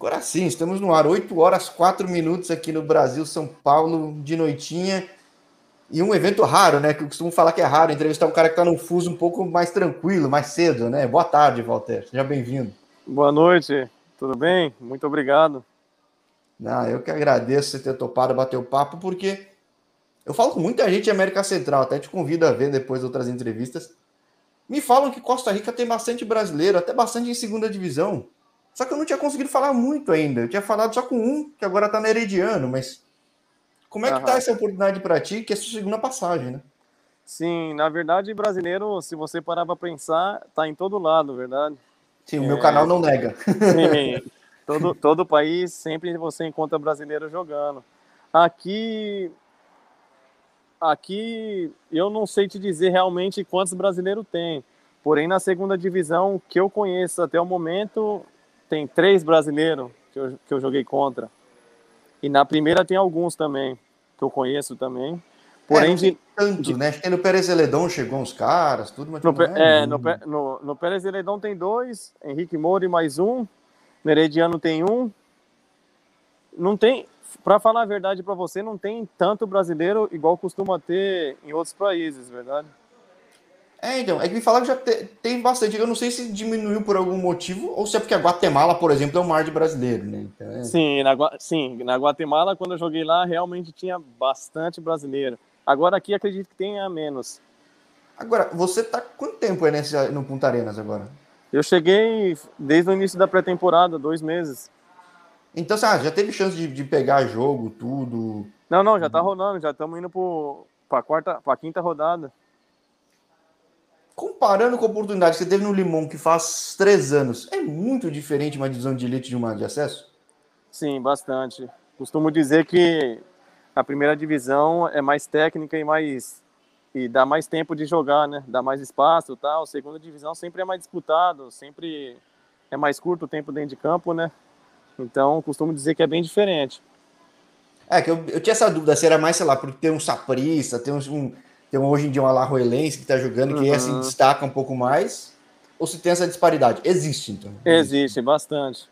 Agora sim, estamos no ar, 8 horas 4 minutos aqui no Brasil, São Paulo, de noitinha. E um evento raro, né? Que eu costumo falar que é raro, entrevistar um cara que está num fuso um pouco mais tranquilo, mais cedo, né? Boa tarde, Walter. Seja bem-vindo. Boa noite, tudo bem? Muito obrigado. Não, eu que agradeço você ter topado bater o papo, porque eu falo com muita gente em América Central, até te convido a ver depois outras entrevistas. Me falam que Costa Rica tem bastante brasileiro, até bastante em segunda divisão. Só que eu não tinha conseguido falar muito ainda. Eu tinha falado só com um, que agora tá no Herediano, mas como é que uhum. tá essa oportunidade para ti, que é sua segunda passagem, né? Sim, na verdade, brasileiro, se você parar para pensar, tá em todo lado, verdade? Sim, o meu é... canal não nega. Sim, todo, todo país sempre você encontra brasileiro jogando. Aqui, aqui eu não sei te dizer realmente quantos brasileiros tem. Porém, na segunda divisão que eu conheço até o momento, tem três brasileiros que eu, que eu joguei contra. E na primeira tem alguns também, que eu conheço também. Porém, é, de, tanto, de... né? Acho que no Pérez Zeledon chegou uns caras, tudo, mas no, é, é no, no, no Pérez Zeledon tem dois, Henrique Moura mais um, no Herediano tem um. Não tem, para falar a verdade para você, não tem tanto brasileiro igual costuma ter em outros países, verdade? É, então, é que me falaram que já te, tem bastante. Eu não sei se diminuiu por algum motivo ou se é porque a Guatemala, por exemplo, é um mar de brasileiro, né? Então, é... sim, na, sim, na Guatemala, quando eu joguei lá, realmente tinha bastante brasileiro. Agora aqui acredito que tenha menos. Agora, você tá quanto tempo aí nesse, no Punta Arenas agora? Eu cheguei desde o início da pré-temporada, dois meses. Então, ah, já teve chance de, de, pegar jogo, tudo? Não, não, já tá rolando, já estamos indo para a quarta, para quinta rodada comparando com a oportunidade que você teve no Limão, que faz três anos, é muito diferente uma divisão de elite de uma de acesso? Sim, bastante. Costumo dizer que a primeira divisão é mais técnica e mais e dá mais tempo de jogar, né? Dá mais espaço, tal. A segunda divisão sempre é mais disputado, sempre é mais curto o tempo dentro de campo, né? Então, costumo dizer que é bem diferente. É, que eu, eu tinha essa dúvida se era mais, sei lá, porque tem um saprista, tem um, tem hoje em dia um Alajuelense que está jogando, que uhum. se destaca um pouco mais, ou se tem essa disparidade? Existe, então. Existe, bastante.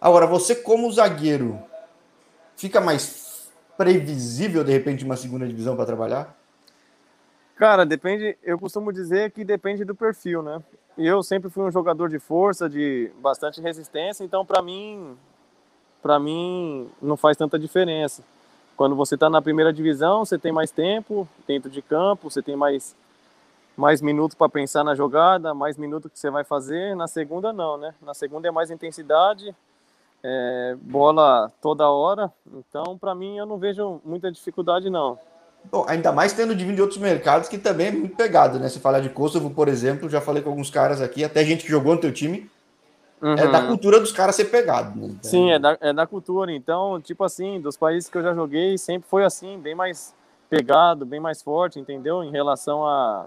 Agora, você como zagueiro, fica mais previsível, de repente, uma segunda divisão para trabalhar? Cara, depende, eu costumo dizer que depende do perfil, né? Eu sempre fui um jogador de força, de bastante resistência, então para mim, para mim não faz tanta diferença. Quando você está na primeira divisão, você tem mais tempo dentro de campo, você tem mais, mais minutos para pensar na jogada, mais minutos que você vai fazer. Na segunda, não, né? Na segunda é mais intensidade, é, bola toda hora. Então, para mim, eu não vejo muita dificuldade, não. Bom, ainda mais tendo de vir de outros mercados que também é muito pegado, né? Se falar de Kosovo, por exemplo, já falei com alguns caras aqui, até gente que jogou no teu time, Uhum. É da uhum. cultura dos caras ser pegado. Né? Então... Sim, é da, é da cultura. Então, tipo assim, dos países que eu já joguei, sempre foi assim, bem mais pegado, bem mais forte, entendeu? Em relação a,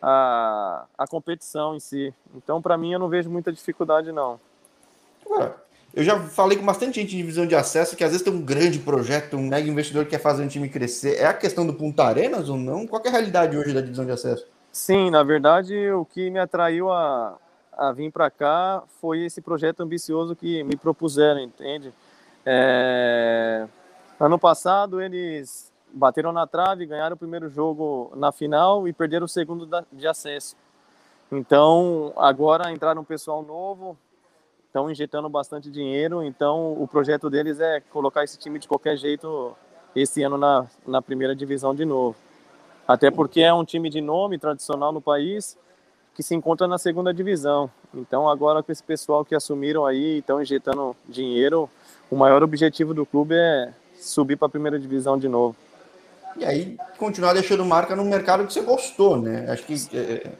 a, a competição em si. Então, para mim, eu não vejo muita dificuldade, não. Agora, eu já falei com bastante gente em divisão de acesso que às vezes tem um grande projeto, um mega investidor que quer fazer um time crescer. É a questão do Punta Arenas ou não? Qual é a realidade hoje da divisão de acesso? Sim, na verdade, o que me atraiu a, a vir para cá foi esse projeto ambicioso que me propuseram, entende? É... Ano passado eles bateram na trave, ganharam o primeiro jogo na final e perderam o segundo de acesso. Então agora entraram um pessoal novo, estão injetando bastante dinheiro, então o projeto deles é colocar esse time de qualquer jeito esse ano na, na primeira divisão de novo. Até porque é um time de nome tradicional no país que se encontra na segunda divisão. Então, agora com esse pessoal que assumiram aí, estão injetando dinheiro, o maior objetivo do clube é subir para a primeira divisão de novo. E aí, continuar deixando marca no mercado que você gostou, né? Acho que é, é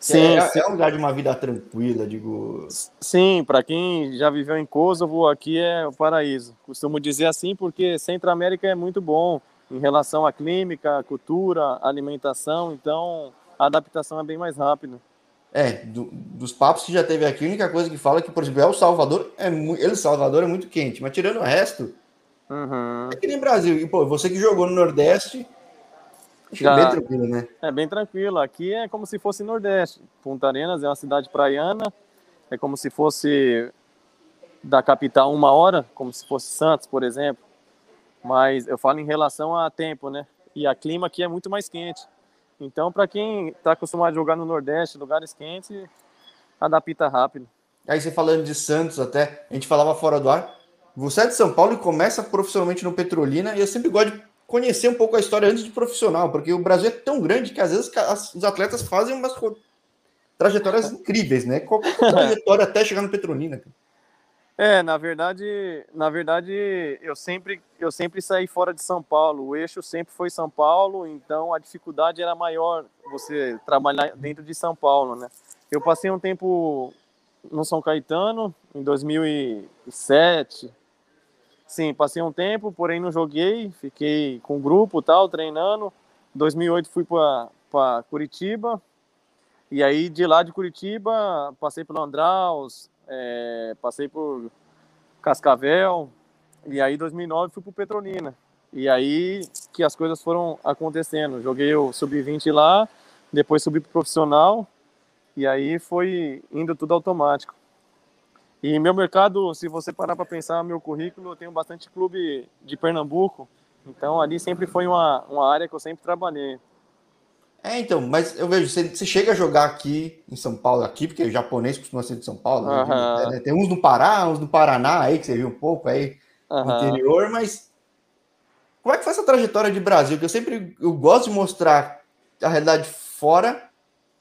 sim, é, sim. é um lugar de uma vida tranquila, digo. Sim, para quem já viveu em Kosovo, aqui é o paraíso. Costumo dizer assim porque Centro América é muito bom em relação à clínica, cultura, alimentação. Então, a adaptação é bem mais rápida. É, do, dos papos que já teve aqui, a única coisa que fala é que, por exemplo, El Salvador é muito. El Salvador é muito quente, mas tirando o resto, uhum. é que nem Brasil. E, pô, você que jogou no Nordeste, já, é bem tranquilo, né? É bem tranquilo. Aqui é como se fosse Nordeste. Punta Arenas é uma cidade praiana, é como se fosse da capital uma hora, como se fosse Santos, por exemplo. Mas eu falo em relação a tempo, né? E a clima aqui é muito mais quente. Então, para quem está acostumado a jogar no Nordeste, lugares quentes, adapta rápido. Aí você falando de Santos até, a gente falava fora do ar. Você é de São Paulo e começa profissionalmente no Petrolina, e eu sempre gosto de conhecer um pouco a história antes de profissional, porque o Brasil é tão grande que às vezes os atletas fazem umas trajetórias incríveis, né? Qual é a trajetória até chegar no Petrolina? É, na verdade, na verdade, eu sempre, eu sempre saí fora de São Paulo. O eixo sempre foi São Paulo, então a dificuldade era maior você trabalhar dentro de São Paulo, né? Eu passei um tempo no São Caetano em 2007. Sim, passei um tempo, porém não joguei, fiquei com o grupo, tal, treinando. 2008 fui para Curitiba. E aí de lá de Curitiba, passei pelo Andraus, é, passei por Cascavel, e aí em 2009 fui para Petrolina. E aí que as coisas foram acontecendo. Joguei o sub-20 lá, depois subi para profissional, e aí foi indo tudo automático. E meu mercado, se você parar para pensar, meu currículo, eu tenho bastante clube de Pernambuco, então ali sempre foi uma, uma área que eu sempre trabalhei. É, então, mas eu vejo, você, você, chega a jogar aqui em São Paulo, aqui, porque o japonês costuma ser de São Paulo, uhum. né? tem uns no Pará, uns no Paraná aí, que você viu um pouco aí uhum. no interior, mas como é que foi essa trajetória de Brasil? Que eu sempre eu gosto de mostrar a realidade fora,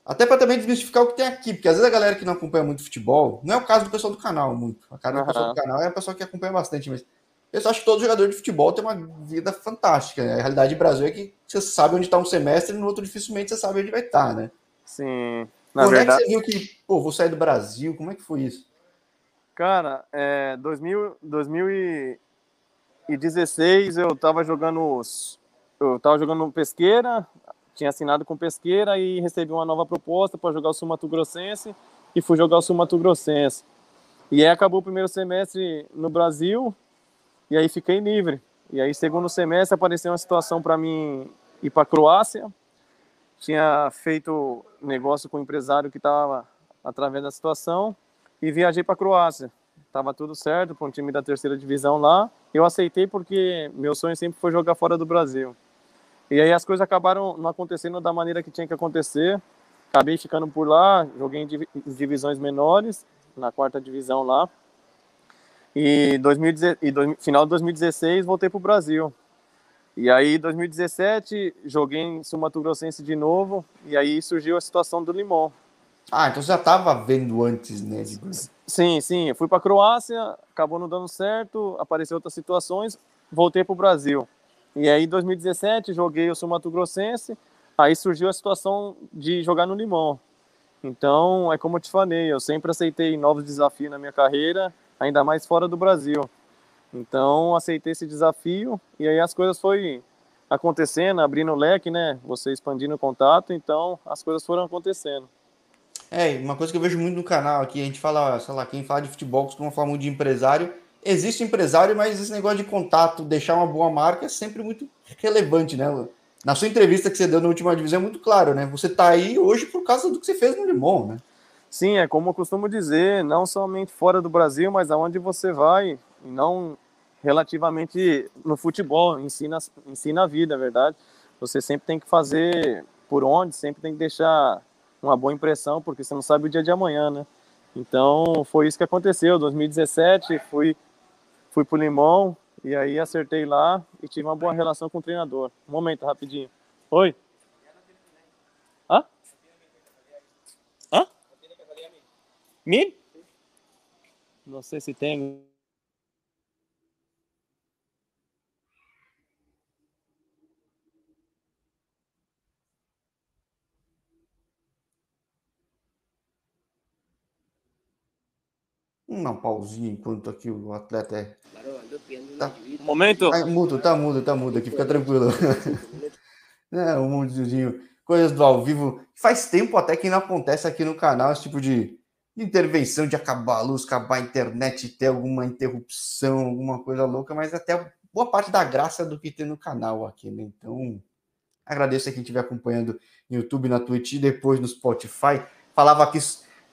até para também desmistificar o que tem aqui, porque às vezes a galera que não acompanha muito futebol, não é o caso do pessoal do canal muito, a cara do pessoal do canal é a pessoa que acompanha bastante, mas eu acho que todo jogador de futebol tem uma vida fantástica. Né? A realidade do Brasil é que você sabe onde está um semestre e no outro dificilmente você sabe onde vai estar, tá, né? Sim. Na Quando verdade... é que você viu que, pô, vou sair do Brasil? Como é que foi isso? Cara, é, 2000, 2016 eu tava jogando eu tava jogando Pesqueira, tinha assinado com Pesqueira e recebi uma nova proposta para jogar o Sul Mato Grossense e fui jogar o Sul Mato Grossense. E aí acabou o primeiro semestre no Brasil, e aí fiquei livre. E aí, segundo semestre, apareceu uma situação para mim ir para a Croácia. Tinha feito negócio com um empresário que estava através da situação e viajei para a Croácia. Tava tudo certo para um time da terceira divisão lá. Eu aceitei porque meu sonho sempre foi jogar fora do Brasil. E aí as coisas acabaram não acontecendo da maneira que tinha que acontecer. Acabei ficando por lá, joguei em divisões menores, na quarta divisão lá. E, 2010, e final de 2016 voltei para o Brasil. E aí, 2017, joguei em Sumato Grossense de novo, e aí surgiu a situação do Limão. Ah, então você já estava vendo antes, né? Sim, sim. Eu fui para a Croácia, acabou não dando certo, apareceu outras situações, voltei para o Brasil. E aí, em 2017, joguei o Sumato Grossense, aí surgiu a situação de jogar no Limão. Então, é como eu te falei, eu sempre aceitei novos desafios na minha carreira, ainda mais fora do Brasil. Então, aceitei esse desafio e aí as coisas foi acontecendo, abrindo o leque, né? Você expandindo o contato, então as coisas foram acontecendo. É, uma coisa que eu vejo muito no canal aqui, a gente fala, sei lá, quem fala de futebol costuma falar muito de empresário. Existe empresário, mas esse negócio de contato, deixar uma boa marca é sempre muito relevante, né? Na sua entrevista que você deu na última divisão é muito claro, né? Você tá aí hoje por causa do que você fez no Limão, né? Sim, é como eu costumo dizer, não somente fora do Brasil, mas aonde você vai, não relativamente no futebol, ensina, ensina a vida, é verdade. Você sempre tem que fazer por onde, sempre tem que deixar uma boa impressão, porque você não sabe o dia de amanhã, né? Então, foi isso que aconteceu. 2017, fui, fui pro Limão, e aí acertei lá e tive uma boa relação com o treinador. Um momento, rapidinho. Oi? Mil? Não sei se tem. Um pauzinho enquanto aqui o atleta é. Tá. Momento. Tá mudo, tá mudo, tá mudo aqui, fica tranquilo. é, um mundinho. Coisas do ao vivo. Faz tempo até que não acontece aqui no canal esse tipo de intervenção de acabar a luz, acabar a internet, ter alguma interrupção, alguma coisa louca, mas até boa parte da graça do que tem no canal aqui, né? Então, agradeço a quem estiver acompanhando no YouTube, na Twitch e depois no Spotify. Falava aqui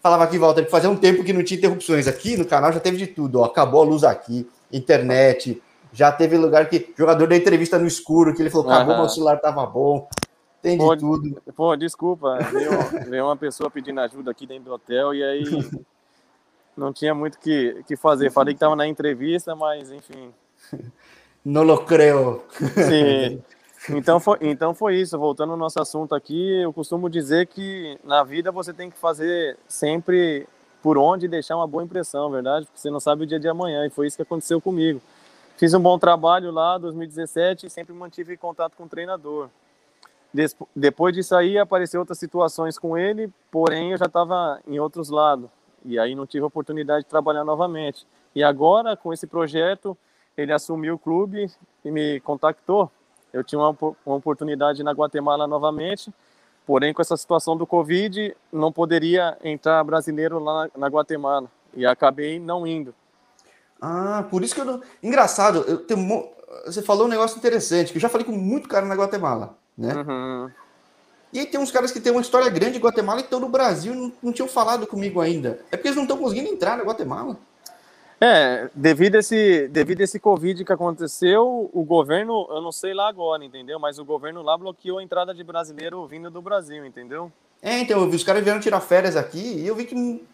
falava aqui, Walter, que fazia um tempo que não tinha interrupções. Aqui no canal já teve de tudo, ó. Acabou a luz aqui, internet, já teve lugar que jogador da entrevista no escuro, que ele falou, acabou, uhum. meu celular tava bom. Tem de pô, tudo. Pô, desculpa, veio, veio uma pessoa pedindo ajuda aqui dentro do hotel e aí não tinha muito o que, que fazer. Falei que tava na entrevista, mas enfim. Não lo creo. Sim. Então foi, então foi isso. Voltando ao nosso assunto aqui, eu costumo dizer que na vida você tem que fazer sempre por onde deixar uma boa impressão, verdade? Porque você não sabe o dia de amanhã, e foi isso que aconteceu comigo. Fiz um bom trabalho lá, 2017, e sempre mantive contato com o treinador. Des depois disso aí, apareceu outras situações com ele, porém eu já estava em outros lados, e aí não tive oportunidade de trabalhar novamente. E agora, com esse projeto, ele assumiu o clube e me contactou eu tinha uma, uma oportunidade na Guatemala novamente, porém com essa situação do Covid não poderia entrar brasileiro lá na, na Guatemala e acabei não indo. Ah, por isso que eu não... Engraçado, eu tenho... você falou um negócio interessante, que eu já falei com muito cara na Guatemala, né? Uhum. E aí tem uns caras que têm uma história grande em Guatemala e estão no Brasil não, não tinham falado comigo ainda. É porque eles não estão conseguindo entrar na Guatemala. É, devido a esse, devido a esse Covid que aconteceu, o governo, eu não sei lá agora, entendeu? Mas o governo lá bloqueou a entrada de brasileiro vindo do Brasil, entendeu? É, então, eu vi os caras vieram tirar férias aqui e eu vi que. Eu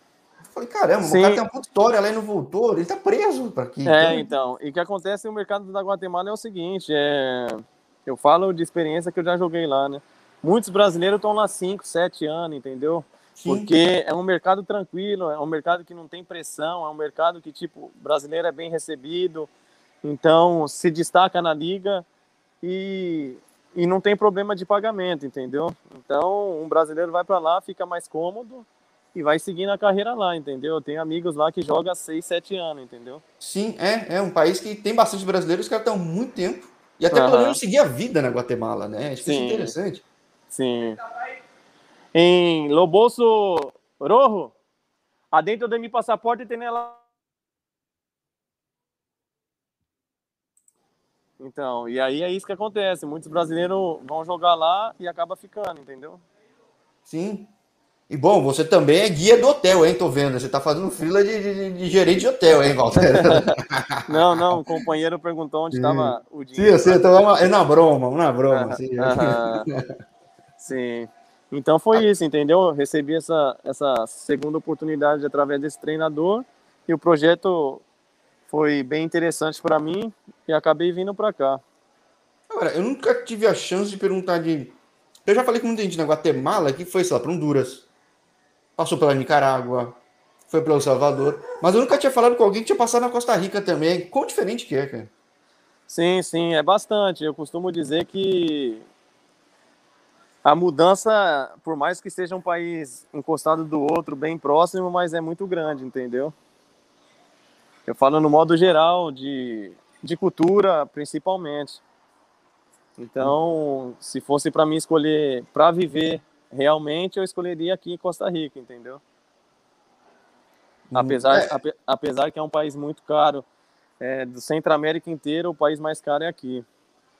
falei, caramba, Sim. o cara tem uma puta história lá e não voltou, ele tá preso para aqui. É, então. E o que acontece no mercado da Guatemala é o seguinte: é... eu falo de experiência que eu já joguei lá, né? Muitos brasileiros estão lá 5, 7 anos, entendeu? Porque é um mercado tranquilo, é um mercado que não tem pressão, é um mercado que, tipo, brasileiro é bem recebido, então se destaca na liga e, e não tem problema de pagamento, entendeu? Então, um brasileiro vai para lá, fica mais cômodo e vai seguindo a carreira lá, entendeu? Eu tenho amigos lá que jogam há 6, 7 anos, entendeu? Sim, é, é um país que tem bastante brasileiros que estão muito tempo e até uhum. podendo seguir a vida na Guatemala, né? Acho que isso é interessante. Sim em Loboso Rojo, adentro de mi passaporte tem ela. Então, e aí é isso que acontece. Muitos brasileiros vão jogar lá e acaba ficando, entendeu? Sim. E bom, você também é guia do hotel, hein? Tô vendo. Você tá fazendo fila de, de, de gerente de hotel, hein, Walter? não, não, o companheiro perguntou onde estava o dinheiro. Sim, sim, então é na broma, uma broma. Uh, sim. Uh, sim. Então foi ah. isso, entendeu? Eu recebi essa, essa segunda oportunidade através desse treinador e o projeto foi bem interessante para mim e acabei vindo para cá. Agora, eu nunca tive a chance de perguntar de. Eu já falei com muita gente na Guatemala que foi, sei lá, para Honduras, passou pela Nicarágua, foi para El Salvador, mas eu nunca tinha falado com alguém que tinha passado na Costa Rica também. Quão diferente que é, cara? Sim, sim, é bastante. Eu costumo dizer que a mudança, por mais que seja um país encostado do outro, bem próximo, mas é muito grande, entendeu? Eu falo no modo geral, de, de cultura, principalmente. Então, se fosse para mim escolher para viver realmente, eu escolheria aqui em Costa Rica, entendeu? Hum, apesar, é. ap, apesar que é um país muito caro, é, do Centro América inteiro, o país mais caro é aqui.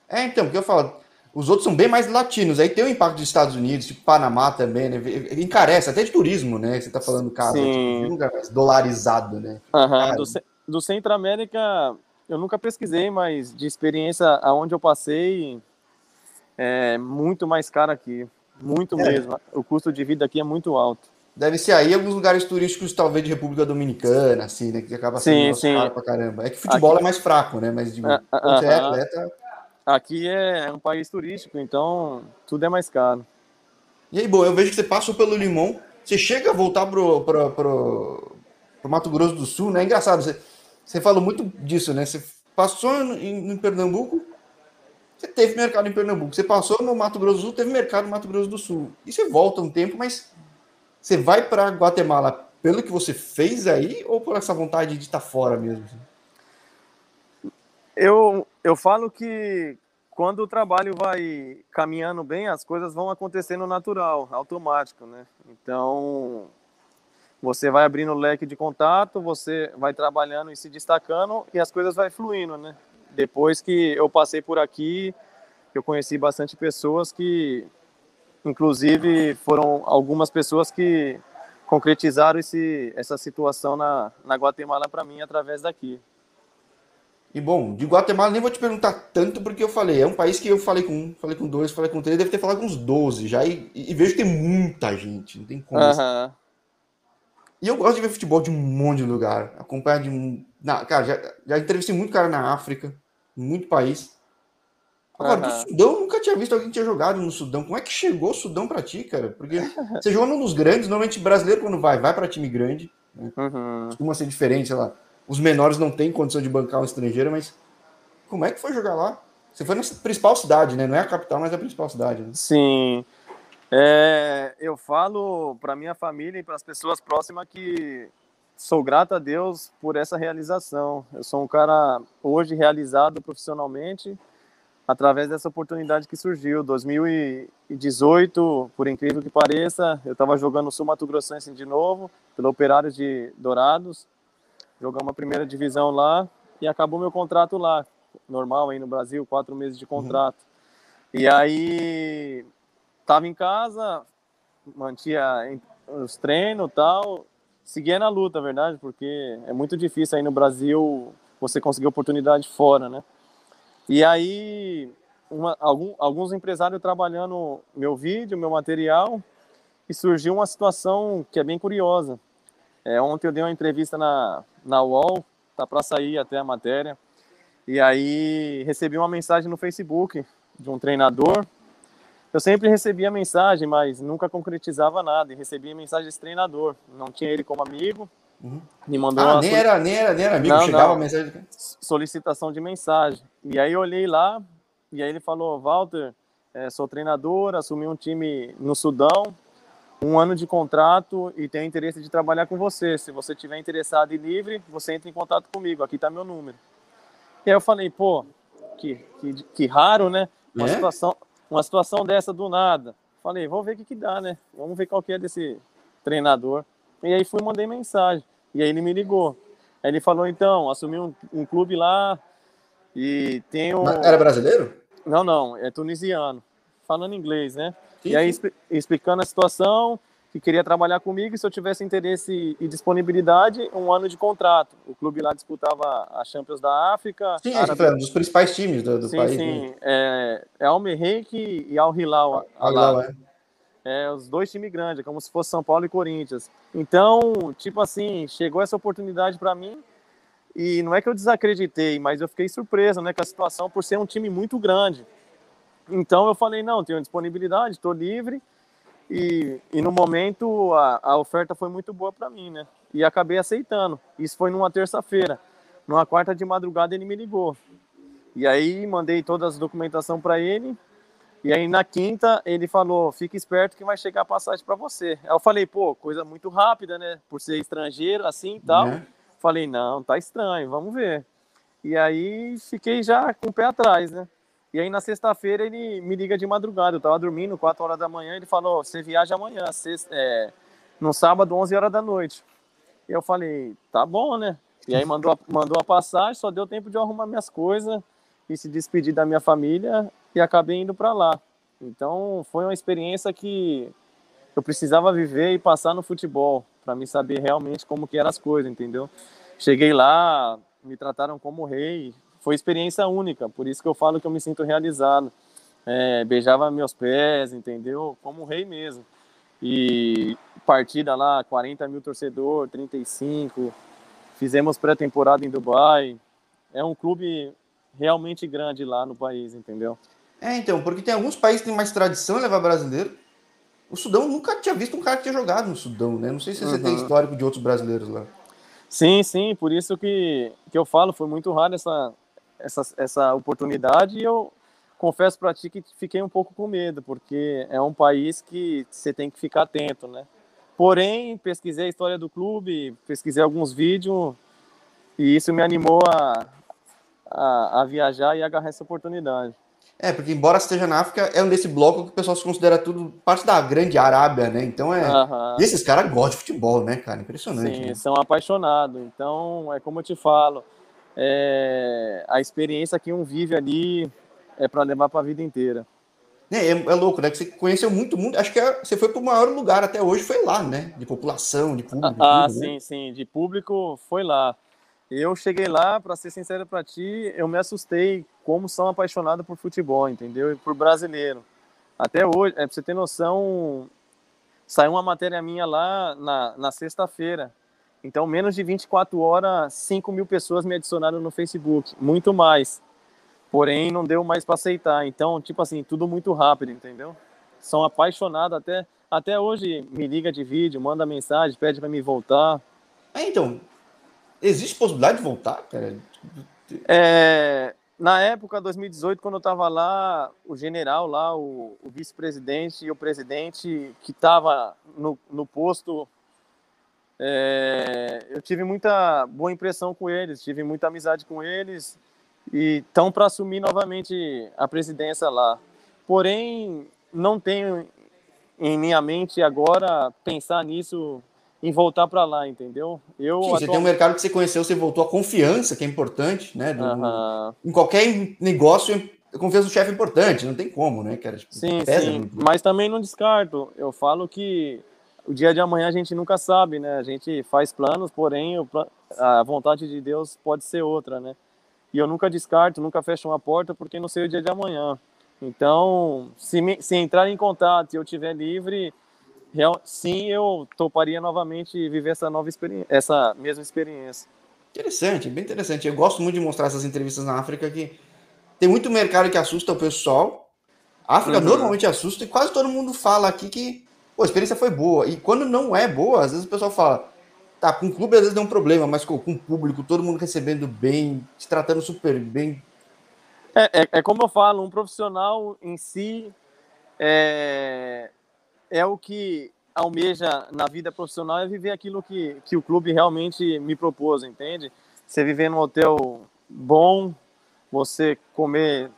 É, então, porque eu falo, os outros são bem mais latinos. Aí tem o impacto dos Estados Unidos, tipo Panamá também, né? Encarece, até de turismo, né? Você tá falando caso, tipo, lugar mais dolarizado, né? Uhum. Do, do Centro América, eu nunca pesquisei, mas de experiência aonde eu passei, é muito mais caro aqui. Muito é. mesmo. O custo de vida aqui é muito alto. Deve ser aí alguns lugares turísticos, talvez de República Dominicana, assim, né? Que acaba sendo sim, sim. caro pra caramba. É que futebol aqui... é mais fraco, né? Mas de, uh, uh, é atleta Aqui é um país turístico, então tudo é mais caro. E aí, bom, eu vejo que você passou pelo Limão, você chega a voltar pro, pro, pro, pro Mato Grosso do Sul, né? É engraçado, você, você falou muito disso, né? Você passou em, em Pernambuco, você teve mercado em Pernambuco. Você passou no Mato Grosso do Sul, teve mercado no Mato Grosso do Sul. E você volta um tempo, mas você vai para Guatemala pelo que você fez aí ou por essa vontade de estar fora mesmo? Eu, eu falo que quando o trabalho vai caminhando bem, as coisas vão acontecendo natural, automático, né? Então, você vai abrindo o leque de contato, você vai trabalhando e se destacando e as coisas vai fluindo, né? Depois que eu passei por aqui, eu conheci bastante pessoas que, inclusive, foram algumas pessoas que concretizaram esse, essa situação na, na Guatemala para mim através daqui. E bom, de Guatemala nem vou te perguntar tanto, porque eu falei, é um país que eu falei com um, falei com dois, falei com três, deve ter falado com uns 12 já, e, e, vejo que tem muita gente, não tem como. Uhum. E eu gosto de ver futebol de um monte de lugar, acompanhar de. Na, cara, já, já entrevistei muito cara na África, muito país. Agora, uhum. do Sudão, eu nunca tinha visto alguém que tinha jogado no Sudão. Como é que chegou o Sudão pra ti, cara? Porque você jogou num dos grandes, normalmente brasileiro, quando vai, vai pra time grande. Né? Uhum. Costuma ser diferente, sei lá os menores não têm condição de bancar um estrangeiro, mas como é que foi jogar lá? Você foi na principal cidade, né? Não é a capital, mas é a principal cidade. Né? Sim. É, eu falo para minha família e para as pessoas próximas que sou grato a Deus por essa realização. Eu sou um cara hoje realizado profissionalmente através dessa oportunidade que surgiu. 2018, por incrível que pareça, eu estava jogando o Sul Mato Grossense de novo, pelo Operário de Dourados. Jogamos a primeira divisão lá e acabou meu contrato lá. Normal aí no Brasil, quatro meses de contrato. Uhum. E aí tava em casa, mantinha os treinos tal, seguia na luta, verdade, porque é muito difícil aí no Brasil você conseguir oportunidade fora, né? E aí uma, algum, alguns empresários trabalhando meu vídeo, meu material, e surgiu uma situação que é bem curiosa. É, ontem eu dei uma entrevista na, na UOL, tá para sair até a matéria. E aí recebi uma mensagem no Facebook de um treinador. Eu sempre recebia mensagem, mas nunca concretizava nada. E recebi a mensagem desse treinador. Não tinha ele como amigo. Uhum. Me mandou ah, nem, era, nem, era, nem era amigo, não, chegava não. mensagem. Solicitação de mensagem. E aí eu olhei lá, e aí ele falou: Walter, é, sou treinador, assumi um time no Sudão, um ano de contrato e tenho interesse de trabalhar com você. Se você tiver interessado e livre, você entra em contato comigo. Aqui está meu número. E aí eu falei, pô, que, que, que raro, né? Uma, é? situação, uma situação dessa do nada. Falei, vou ver o que, que dá, né? Vamos ver qual que é desse treinador. E aí fui mandei mensagem. E aí ele me ligou. Aí ele falou, então, assumi um, um clube lá e tenho... Era brasileiro? Não, não, é tunisiano. Falando inglês, né? Sim, e aí explicando a situação, que queria trabalhar comigo e se eu tivesse interesse e disponibilidade, um ano de contrato. O clube lá disputava a Champions da África. Sim, Árabe... é um dos principais times do, do sim, país. Sim, sim. Né? É, é Al Merreik e Al Hilal. Al Hilal, é. É, os dois times grandes, como se fosse São Paulo e Corinthians. Então, tipo assim, chegou essa oportunidade para mim e não é que eu desacreditei, mas eu fiquei surpreso, né, com a situação por ser um time muito grande. Então eu falei, não, tenho disponibilidade, estou livre. E, e no momento a, a oferta foi muito boa para mim, né? E acabei aceitando. Isso foi numa terça-feira. Numa quarta de madrugada ele me ligou. E aí mandei toda a documentação para ele. E aí na quinta ele falou: "Fique esperto que vai chegar a passagem para você". Aí eu falei: "Pô, coisa muito rápida, né? Por ser estrangeiro assim e tal". Uhum. Falei: "Não, tá estranho, vamos ver". E aí fiquei já com o pé atrás, né? E aí na sexta-feira ele me liga de madrugada. Eu tava dormindo, 4 horas da manhã. Ele falou: Você viaja amanhã, sexta, é, no sábado, 11 horas da noite. E eu falei: Tá bom, né? E aí mandou a, mandou a passagem, só deu tempo de arrumar minhas coisas e se despedir da minha família e acabei indo para lá. Então foi uma experiência que eu precisava viver e passar no futebol para me saber realmente como que eram as coisas, entendeu? Cheguei lá, me trataram como rei, foi experiência única, por isso que eu falo que eu me sinto realizado. É, beijava meus pés, entendeu? Como um rei mesmo. E partida lá, 40 mil torcedor, 35. Fizemos pré-temporada em Dubai. É um clube realmente grande lá no país, entendeu? É, então, porque tem alguns países que têm mais tradição em levar brasileiro. O Sudão nunca tinha visto um cara que tinha jogado no Sudão, né? Não sei se você uhum. tem histórico de outros brasileiros lá. Sim, sim, por isso que, que eu falo, foi muito raro essa, essa, essa oportunidade e eu confesso para ti que fiquei um pouco com medo, porque é um país que você tem que ficar atento, né? Porém, pesquisei a história do clube, pesquisei alguns vídeos e isso me animou a, a, a viajar e agarrar essa oportunidade. É, porque embora esteja na África, é um desse bloco que o pessoal se considera tudo parte da grande Arábia, né? Então é. Uhum. E esses caras gostam de futebol, né, cara? Impressionante. Sim, né? são apaixonados. Então, é como eu te falo, é, a experiência que um vive ali é para levar para a vida inteira. É, é, é, louco, né? Que você conheceu muito mundo. Acho que é, você foi para o maior lugar até hoje, foi lá, né? De população, de público. Ah, tudo, sim, né? sim. De público foi lá. Eu cheguei lá, para ser sincero para ti, eu me assustei como são apaixonados por futebol, entendeu? E por brasileiro. Até hoje, é, para você ter noção, saiu uma matéria minha lá na, na sexta-feira. Então, menos de 24 horas, 5 mil pessoas me adicionaram no Facebook. Muito mais. Porém, não deu mais para aceitar. Então, tipo assim, tudo muito rápido, entendeu? São apaixonados até até hoje me liga de vídeo, manda mensagem, pede para me voltar. É, então, existe possibilidade de voltar, cara? É, na época, 2018, quando eu estava lá, o general lá, o, o vice-presidente e o presidente que estava no, no posto, é, eu tive muita boa impressão com eles, tive muita amizade com eles e estão para assumir novamente a presidência lá. Porém, não tenho em minha mente agora pensar nisso em voltar para lá, entendeu? Eu Sim, você tem um mercado que você conheceu, você voltou a confiança, que é importante, né? Do, Em qualquer negócio, a confiança do chefe é importante, não tem como, né, cara? Tipo, sim, sim. Muito. Mas também não descarto. Eu falo que o dia de amanhã a gente nunca sabe, né? A gente faz planos, porém a vontade de Deus pode ser outra, né? E eu nunca descarto, nunca fecho uma porta porque não sei o dia de amanhã. Então, se, me, se entrar em contato e eu estiver livre, real, sim, eu toparia novamente viver essa nova experiência, essa mesma experiência. Interessante, bem interessante. Eu gosto muito de mostrar essas entrevistas na África que tem muito mercado que assusta o pessoal. A África uhum. normalmente assusta e quase todo mundo fala aqui que pô, a experiência foi boa. E quando não é boa, às vezes o pessoal fala, Tá, com o clube às vezes deu um problema, mas com, com o público, todo mundo recebendo bem, te tratando super bem. É, é, é como eu falo, um profissional em si é, é o que almeja na vida profissional é viver aquilo que, que o clube realmente me propôs, entende? Você viver num hotel bom, você comer,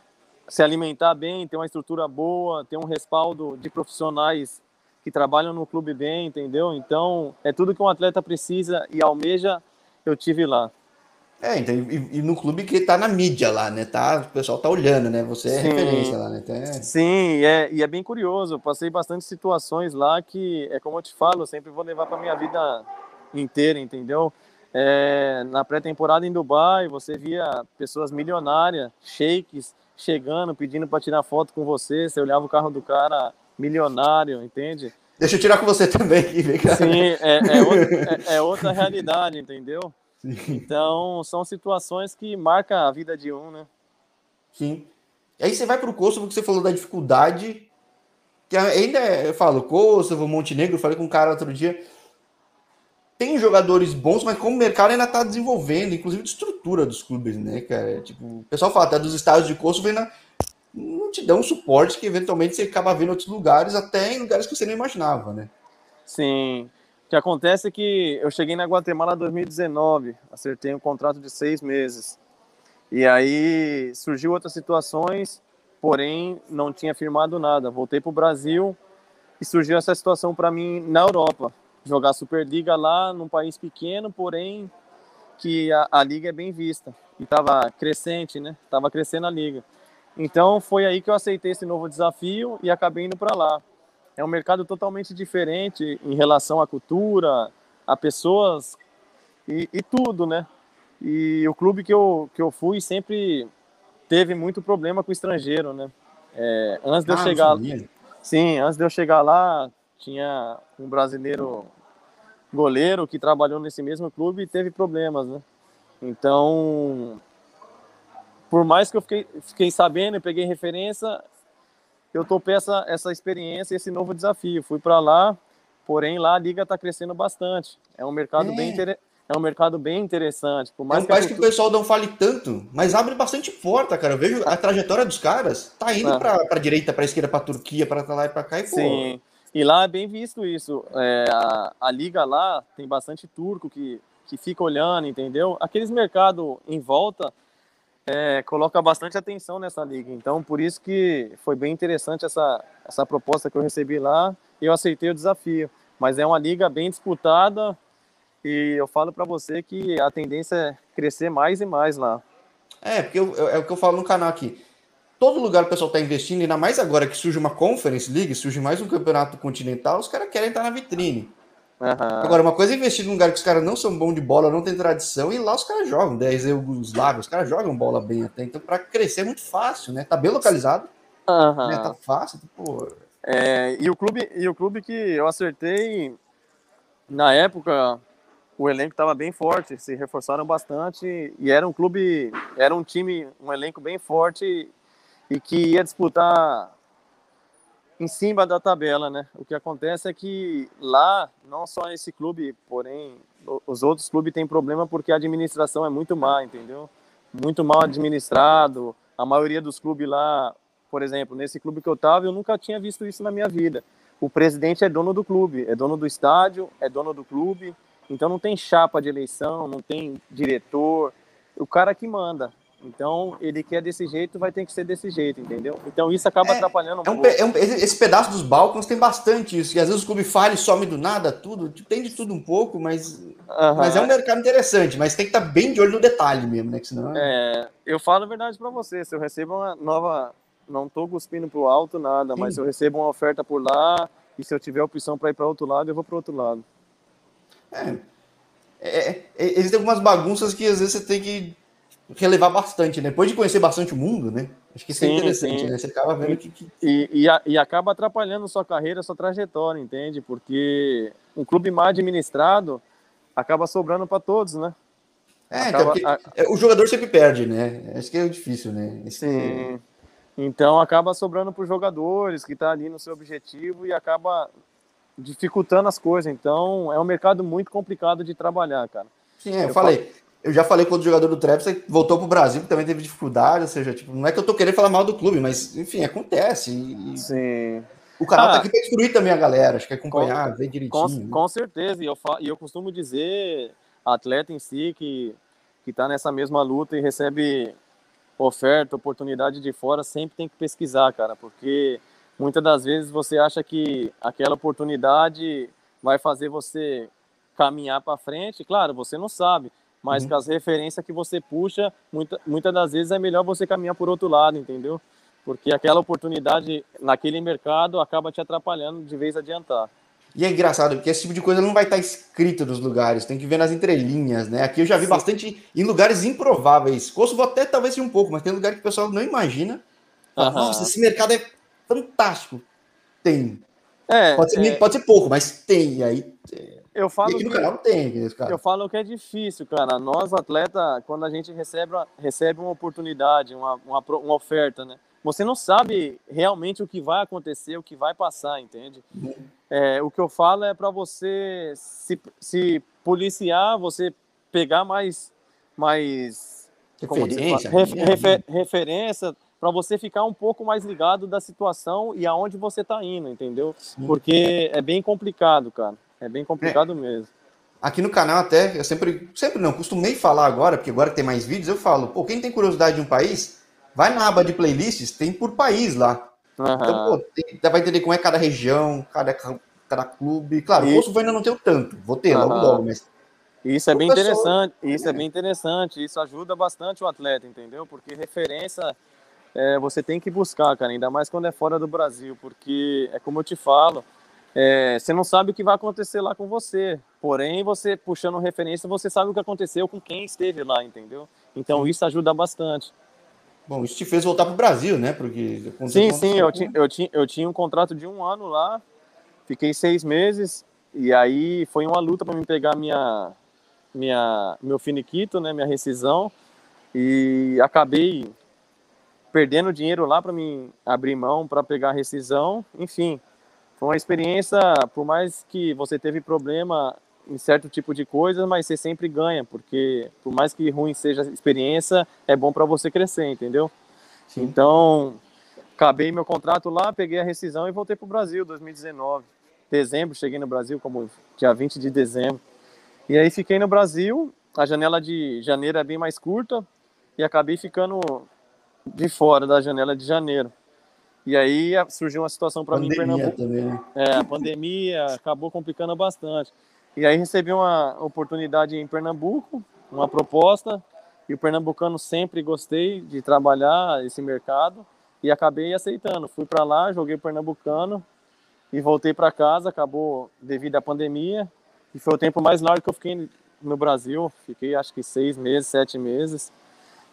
se alimentar bem, ter uma estrutura boa, ter um respaldo de profissionais que trabalham no clube bem, entendeu? Então, é tudo que um atleta precisa e almeja, eu tive lá. É, então, e, e no clube que tá na mídia lá, né? Tá, o pessoal tá olhando, né? Você é Sim. referência lá, né? Então, é... Sim, é, e é bem curioso. Eu passei bastante situações lá que, é como eu te falo, eu sempre vou levar para minha vida inteira, entendeu? É, na pré-temporada em Dubai, você via pessoas milionárias, sheiks, chegando, pedindo para tirar foto com você. Você olhava o carro do cara, milionário, entende? Deixa eu tirar com você também. Sim, é, é, outra, é, é outra realidade, entendeu? Sim. Então, são situações que marcam a vida de um, né? Sim. E aí você vai para o Kosovo, que você falou da dificuldade, que ainda é, eu falo, Kosovo, Montenegro, falei com um cara outro dia, tem jogadores bons, mas como o mercado ainda está desenvolvendo, inclusive de estrutura dos clubes, né, cara? Tipo, o pessoal fala até dos estádios de Kosovo ainda não te dão um suporte que eventualmente você acaba vendo em outros lugares, até em lugares que você não imaginava, né? Sim. O que acontece é que eu cheguei na Guatemala em 2019, acertei um contrato de seis meses. E aí surgiu outras situações, porém não tinha firmado nada. Voltei para o Brasil e surgiu essa situação para mim na Europa. Jogar Superliga lá, num país pequeno, porém que a, a liga é bem vista. E estava crescente, né? Tava crescendo a liga. Então foi aí que eu aceitei esse novo desafio e acabei indo para lá. É um mercado totalmente diferente em relação à cultura, a pessoas e, e, tudo, né? E o clube que eu, que eu fui sempre teve muito problema com o estrangeiro, né? É, antes de eu ah, chegar, sim, antes de eu chegar lá tinha um brasileiro goleiro que trabalhou nesse mesmo clube e teve problemas, né? Então por mais que eu fiquei, fiquei sabendo e peguei referência, eu topei essa, essa experiência, esse novo desafio. Fui para lá, porém lá a liga está crescendo bastante. É um mercado é. bem interessante. É um mercado bem interessante. Por mais é um país que, que, o pessoal não fale tanto, mas abre bastante porta, cara. Eu vejo a trajetória dos caras, tá indo é. para a direita, para a esquerda, para a Turquia, para lá e para cá. E, Sim, e lá é bem visto isso. É, a, a liga lá tem bastante turco que, que fica olhando, entendeu? Aqueles mercados em volta é, coloca bastante atenção nessa liga. Então, por isso que foi bem interessante essa, essa proposta que eu recebi lá e eu aceitei o desafio. Mas é uma liga bem disputada e eu falo para você que a tendência é crescer mais e mais lá. É, porque eu, é o que eu falo no canal aqui. todo lugar o pessoal está investindo, ainda mais agora que surge uma Conference League, surge mais um campeonato continental, os caras querem estar na vitrine. Uhum. Agora, uma coisa é investir num lugar que os caras não são bons de bola, não tem tradição, e lá os caras jogam, 10 Yugoslávia, os caras jogam bola bem até. Então, para crescer é muito fácil, né? Tá bem localizado, uhum. né? tá fácil. Pô. É, e, o clube, e o clube que eu acertei, na época, o elenco estava bem forte, se reforçaram bastante, e era um clube, era um time, um elenco bem forte e que ia disputar em cima da tabela, né? O que acontece é que lá, não só esse clube, porém, os outros clubes têm problema porque a administração é muito má, entendeu? Muito mal administrado. A maioria dos clubes lá, por exemplo, nesse clube que eu tava, eu nunca tinha visto isso na minha vida. O presidente é dono do clube, é dono do estádio, é dono do clube, então não tem chapa de eleição, não tem diretor, o cara que manda. Então, ele quer desse jeito, vai ter que ser desse jeito, entendeu? Então, isso acaba é, atrapalhando um, é um, é um esse pedaço dos balcões tem bastante isso. E às vezes o clube falha e some do nada, tudo. Tem de tudo um pouco, mas, mas é um mercado interessante. Mas tem que estar tá bem de olho no detalhe mesmo, né? Que senão... É, eu falo a verdade para você. Se eu recebo uma nova. Não tô cuspindo pro alto nada, Sim. mas se eu recebo uma oferta por lá e se eu tiver opção para ir para outro lado, eu vou para outro lado. É, é, é, existem algumas bagunças que às vezes você tem que relevar bastante, né? Depois de conhecer bastante o mundo, né? Acho que isso é sim, é interessante, sim. né? Você acaba vendo que. que... E, e, a, e, acaba atrapalhando sua carreira, sua trajetória, entende? Porque um clube mal administrado acaba sobrando para todos, né? É, então, acaba, então, a... o jogador sempre perde, né? Acho que é difícil, né? Esse... Sim. Então acaba sobrando para os jogadores que tá ali no seu objetivo e acaba dificultando as coisas. Então é um mercado muito complicado de trabalhar, cara. Sim, é, eu, eu falei. Falo eu já falei com o jogador do Travis voltou pro Brasil, que também teve dificuldade, ou seja, tipo, não é que eu tô querendo falar mal do clube, mas enfim, acontece. E, Sim. O canal tá ah, tá aqui para instruir também a galera, acho que acompanhar, com, ver direitinho. Com, né? com certeza, e eu, e eu costumo dizer, atleta em si, que, que tá nessa mesma luta e recebe oferta, oportunidade de fora, sempre tem que pesquisar, cara, porque muitas das vezes você acha que aquela oportunidade vai fazer você caminhar para frente, claro, você não sabe, mas uhum. com as referências que você puxa, muita, muitas das vezes é melhor você caminhar por outro lado, entendeu? Porque aquela oportunidade naquele mercado acaba te atrapalhando de vez adiantar. E é engraçado, porque esse tipo de coisa não vai estar escrito nos lugares, tem que ver nas entrelinhas, né? Aqui eu já vi Sim. bastante em lugares improváveis. Kosovo até talvez seja um pouco, mas tem lugar que o pessoal não imagina. Fala, Nossa, esse mercado é fantástico. Tem. É, pode, ser, é... pode ser pouco, mas tem. Aí eu falo e no que, canal tem, cara. Eu falo que é difícil, cara. Nós, atleta, quando a gente recebe, recebe uma oportunidade, uma, uma, uma oferta, né? Você não sabe realmente o que vai acontecer, o que vai passar, entende? Uhum. É, o que eu falo é para você se, se policiar, você pegar mais, mais referência, refer, referência para você ficar um pouco mais ligado da situação e aonde você está indo, entendeu? Porque é bem complicado, cara. É bem complicado é. mesmo. Aqui no canal até, eu sempre, sempre não, costumei falar agora, porque agora que tem mais vídeos, eu falo, pô, quem tem curiosidade de um país, vai na aba de playlists, tem por país lá. Uhum. Então, pô, tem, vai entender como é cada região, cada, cada clube. Claro, e... o Kosovo ainda não tenho tanto, vou ter uhum. logo logo, mas... Isso é bem pessoal, interessante, isso é. é. bem interessante, isso ajuda bastante o atleta, entendeu? Porque referência é, você tem que buscar, cara, ainda mais quando é fora do Brasil, porque é como eu te falo, é, você não sabe o que vai acontecer lá com você. Porém, você puxando referência, você sabe o que aconteceu com quem esteve lá, entendeu? Então isso ajuda bastante. Bom, isso te fez voltar para o Brasil, né? Porque sim, sim, eu, tinha, eu, tinha, eu tinha um contrato de um ano lá, fiquei seis meses e aí foi uma luta para me pegar minha, minha, meu finiquito, né? Minha rescisão e acabei perdendo dinheiro lá para me abrir mão para pegar a rescisão, enfim foi uma experiência, por mais que você teve problema em certo tipo de coisa, mas você sempre ganha, porque por mais que ruim seja a experiência, é bom para você crescer, entendeu? Sim. Então, acabei meu contrato lá, peguei a rescisão e voltei para o Brasil, 2019. Dezembro, cheguei no Brasil como dia 20 de dezembro. E aí fiquei no Brasil, a janela de janeiro é bem mais curta, e acabei ficando de fora da janela de janeiro. E aí surgiu uma situação para mim em Pernambuco. Também, né? É, a pandemia acabou complicando bastante. E aí recebi uma oportunidade em Pernambuco, uma proposta, e o pernambucano sempre gostei de trabalhar esse mercado. e acabei aceitando. Fui para lá, joguei Pernambucano e voltei para casa. Acabou devido à pandemia e foi o tempo mais largo que eu fiquei no Brasil. Fiquei acho que seis meses, sete meses.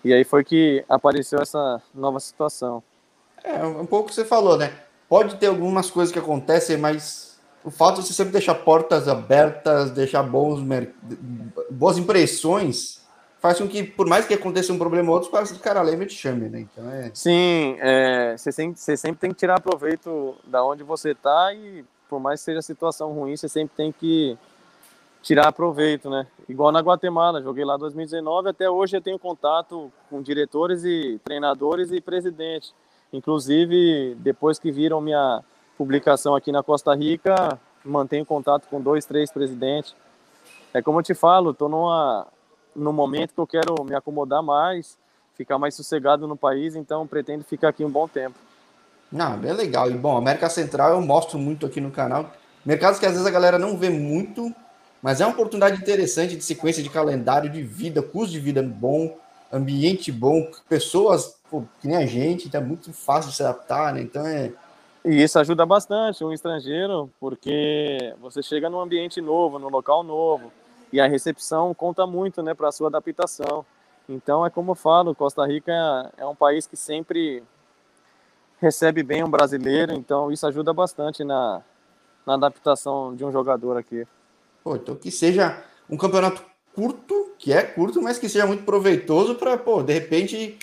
E aí foi que apareceu essa nova situação. É, um pouco você falou, né? Pode ter algumas coisas que acontecem, mas o fato de você sempre deixar portas abertas, deixar bons boas impressões, faz com que, por mais que aconteça um problema ou outro, quase que o cara lembra e te chame, né? Então é... Sim, é, você, sempre, você sempre tem que tirar proveito da onde você está e, por mais que seja situação ruim, você sempre tem que tirar proveito, né? Igual na Guatemala, joguei lá em 2019, até hoje eu tenho contato com diretores e treinadores e presidente. Inclusive, depois que viram minha publicação aqui na Costa Rica, mantenho contato com dois, três presidentes. É como eu te falo, estou no momento que eu quero me acomodar mais, ficar mais sossegado no país, então pretendo ficar aqui um bom tempo. Não, bem legal. E bom, América Central eu mostro muito aqui no canal. Mercados que às vezes a galera não vê muito, mas é uma oportunidade interessante de sequência de calendário de vida, custo de vida bom, ambiente bom, pessoas pô, que nem a gente, então é muito fácil de se adaptar, né? Então é. E isso ajuda bastante um estrangeiro, porque você chega num ambiente novo, num local novo, e a recepção conta muito, né, para a sua adaptação. Então é como eu falo, Costa Rica é um país que sempre recebe bem um brasileiro, então isso ajuda bastante na, na adaptação de um jogador aqui. Pô, então que seja um campeonato curto, que é curto, mas que seja muito proveitoso para, pô, de repente,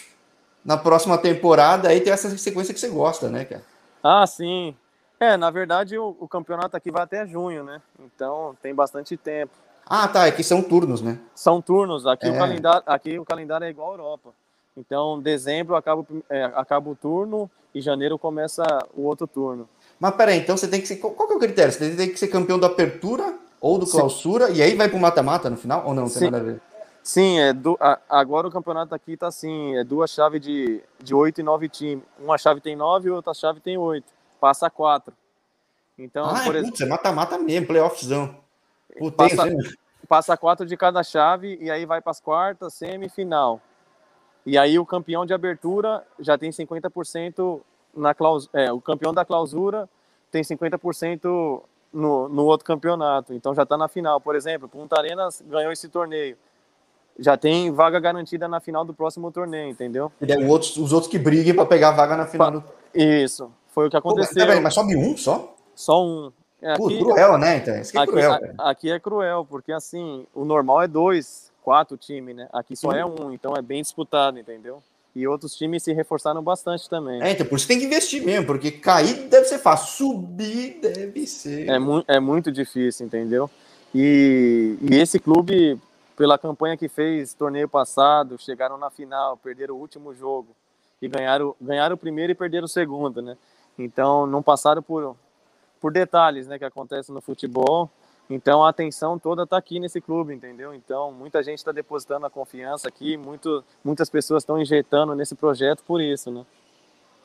na próxima temporada aí ter essa sequência que você gosta, né, cara? Ah, sim. É, na verdade o, o campeonato aqui vai até junho, né? Então tem bastante tempo. Ah, tá, é que são turnos, né? São turnos. Aqui, é. o, calendário, aqui o calendário é igual à Europa. Então, dezembro acaba, é, acaba o turno e janeiro começa o outro turno. Mas peraí, então você tem que ser. Qual, qual que é o critério? Você tem que ser campeão da apertura ou do clausura, Sim. e aí vai para o mata-mata no final? Ou não? Tem nada a ver? Sim, é do, a, agora o campeonato aqui tá assim, é duas chaves de, de 8 e 9 times. Uma chave tem 9 e outra chave tem 8. Passa 4. Então, ah, por é, exemplo, putz, é mata-mata mesmo, playoffzão. Putz, passa, passa quatro de cada chave e aí vai para as quartas, semifinal. E aí o campeão de abertura já tem 50% na clausura, é, o campeão da clausura tem 50% no, no outro campeonato, então já está na final. Por exemplo, Punta Arenas ganhou esse torneio, já tem vaga garantida na final do próximo torneio, entendeu? E daí outros, os outros que briguem para pegar a vaga na final. Do... Isso, foi o que aconteceu. Pô, mas, sobe um só? Só um. É, aqui, cruel, né? Então, isso é aqui, cruel. Aqui é cruel, porque assim, o normal é dois, quatro times, né? Aqui só é um, então é bem disputado, entendeu? E outros times se reforçaram bastante também. É, então por isso tem que investir mesmo, porque cair deve ser fácil, subir deve ser. É, mu é muito difícil, entendeu? E, e esse clube, pela campanha que fez torneio passado, chegaram na final, perderam o último jogo e ganharam, ganharam o primeiro e perderam o segundo, né? Então não passaram por, por detalhes, né, que acontecem no futebol. Então a atenção toda está aqui nesse clube, entendeu? Então muita gente está depositando a confiança aqui, muito, muitas pessoas estão injetando nesse projeto por isso, né?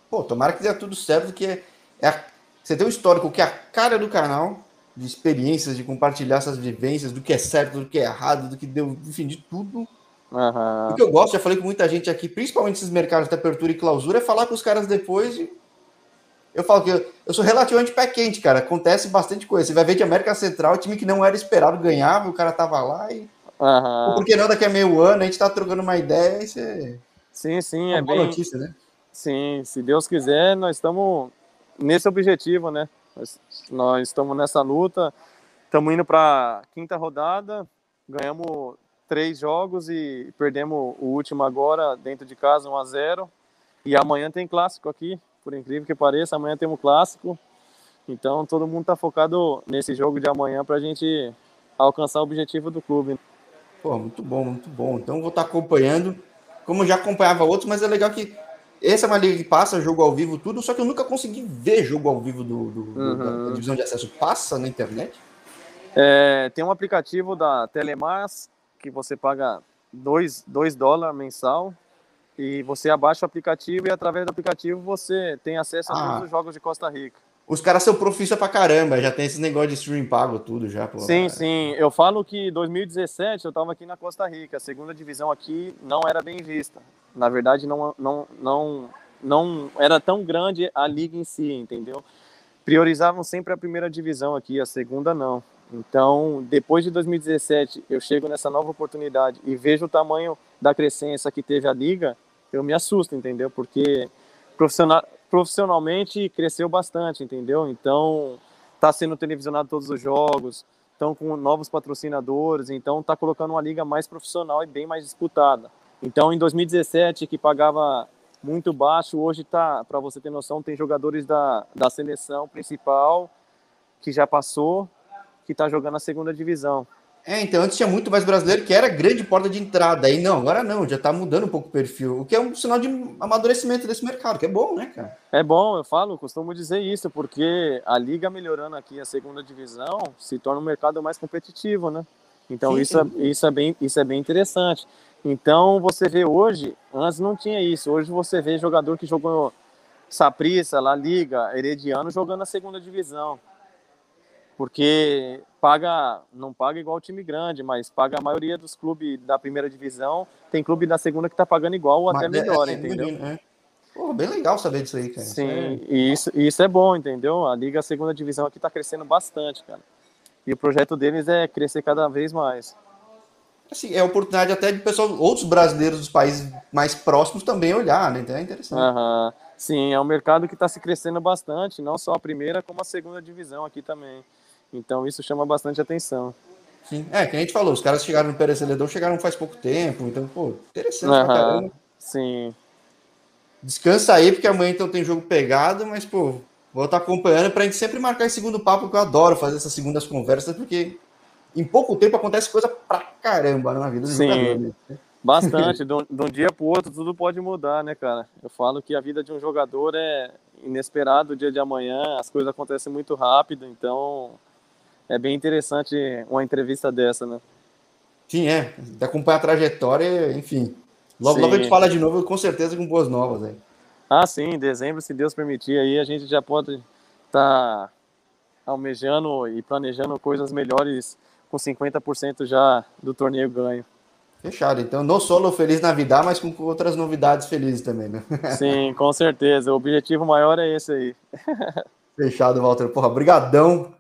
Pô, tomara que dê tudo certo, que é, é a, você tem um histórico que é a cara do canal, de experiências, de compartilhar essas vivências, do que é certo, do que é errado, do que deu, enfim, de tudo. Uhum. O que eu gosto, já falei com muita gente aqui, principalmente esses mercados de apertura e clausura, é falar com os caras depois de eu falo que eu, eu, sou relativamente pé quente, cara. Acontece bastante coisa. Você vai ver que a América Central, time que não era esperado, ganhava, o cara tava lá e. Uhum. Por que não daqui a meio ano a gente tá trocando uma ideia e você. Sim, sim, é, é bem. notícia, né? Sim, se Deus quiser, nós estamos nesse objetivo, né? Nós, nós estamos nessa luta, estamos indo para quinta rodada, ganhamos três jogos e perdemos o último agora dentro de casa 1 a 0 e amanhã tem clássico aqui por incrível que pareça. Amanhã temos clássico. Então todo mundo está focado nesse jogo de amanhã para a gente alcançar o objetivo do clube. Pô, muito bom, muito bom. Então vou estar tá acompanhando, como já acompanhava outros, mas é legal que essa é uma liga que passa jogo ao vivo, tudo, só que eu nunca consegui ver jogo ao vivo do, do, uhum. da, da, divisão de acesso. Passa na internet? É, tem um aplicativo da Telemars que você paga 2 dólares mensal e você abaixa o aplicativo e através do aplicativo você tem acesso a ah. todos os jogos de Costa Rica. Os caras são profissa pra caramba, já tem esse negócio de stream pago tudo já. Pô. Sim, sim. Eu falo que 2017 eu tava aqui na Costa Rica, a segunda divisão aqui não era bem vista. Na verdade, não, não, não, não era tão grande a liga em si, entendeu? Priorizavam sempre a primeira divisão aqui, a segunda não. Então, depois de 2017, eu chego nessa nova oportunidade e vejo o tamanho da crescência que teve a liga, eu me assusto, entendeu? Porque profissional, profissionalmente cresceu bastante, entendeu? Então, está sendo televisionado todos os jogos, estão com novos patrocinadores, então está colocando uma liga mais profissional e bem mais disputada. Então, em 2017, que pagava muito baixo, hoje está, para você ter noção, tem jogadores da, da seleção principal que já passou, que está jogando a segunda divisão. É, então antes tinha muito mais brasileiro que era grande porta de entrada. Aí não, agora não, já tá mudando um pouco o perfil. O que é um sinal de amadurecimento desse mercado, que é bom, né, cara? É bom, eu falo, costumo dizer isso, porque a liga melhorando aqui a segunda divisão se torna um mercado mais competitivo, né? Então sim, isso, sim. É, isso, é bem, isso é bem interessante. Então você vê hoje, antes não tinha isso. Hoje você vê jogador que jogou Saprissa, La Liga, Herediano jogando a segunda divisão porque paga, não paga igual o time grande, mas paga a maioria dos clubes da primeira divisão. Tem clube da segunda que está pagando igual ou até é, melhor, é, é, entendeu? É. Pô, bem legal saber disso aí, cara. Sim, é... e isso, isso é bom, entendeu? A Liga Segunda Divisão aqui está crescendo bastante, cara. E o projeto deles é crescer cada vez mais. Assim, é oportunidade até de pessoal, outros brasileiros dos países mais próximos também olhar, né? Então é interessante. Uhum. Sim, é um mercado que está se crescendo bastante, não só a primeira, como a segunda divisão aqui também. Então isso chama bastante atenção. Sim, é, que a gente falou, os caras chegaram no Perecedor, chegaram faz pouco tempo, então, pô, interessante uhum, Sim. Descansa aí, porque amanhã então tem jogo pegado, mas, pô, vou estar acompanhando pra gente sempre marcar esse segundo papo, que eu adoro fazer essas segundas conversas, porque em pouco tempo acontece coisa pra caramba na vida dos Sim. jogadores. Né? Bastante, de um dia pro outro tudo pode mudar, né, cara? Eu falo que a vida de um jogador é inesperado, o dia de amanhã, as coisas acontecem muito rápido, então é bem interessante uma entrevista dessa, né? Sim, é. Acompanhar a trajetória, enfim. Logo, logo a gente fala de novo, com certeza, com boas novas aí. Ah, sim, em dezembro, se Deus permitir, aí a gente já pode estar tá almejando e planejando coisas melhores com 50% já do torneio ganho. Fechado. Então, não solo feliz na vida, mas com outras novidades felizes também, né? Sim, com certeza. O objetivo maior é esse aí. Fechado, Walter. Porra, brigadão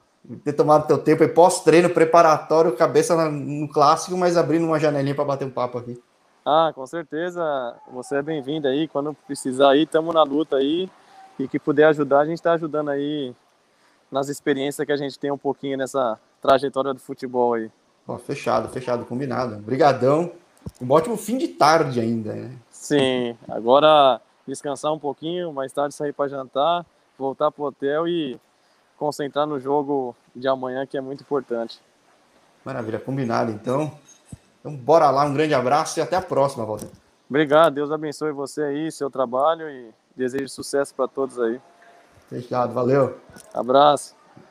ter tomado teu tempo e pós-treino preparatório, cabeça no clássico, mas abrindo uma janelinha para bater um papo aqui. Ah, com certeza. Você é bem-vindo aí. Quando precisar aí, estamos na luta aí. E que puder ajudar, a gente está ajudando aí nas experiências que a gente tem um pouquinho nessa trajetória do futebol aí. Ó, fechado, fechado, combinado. Obrigadão. Um ótimo fim de tarde ainda, né? Sim, agora descansar um pouquinho, mais tarde sair para jantar, voltar pro hotel e concentrar no jogo de amanhã, que é muito importante. Maravilha, combinado então. Então, bora lá, um grande abraço e até a próxima, Walter. Obrigado, Deus abençoe você aí, seu trabalho e desejo sucesso para todos aí. Fechado, valeu. Abraço.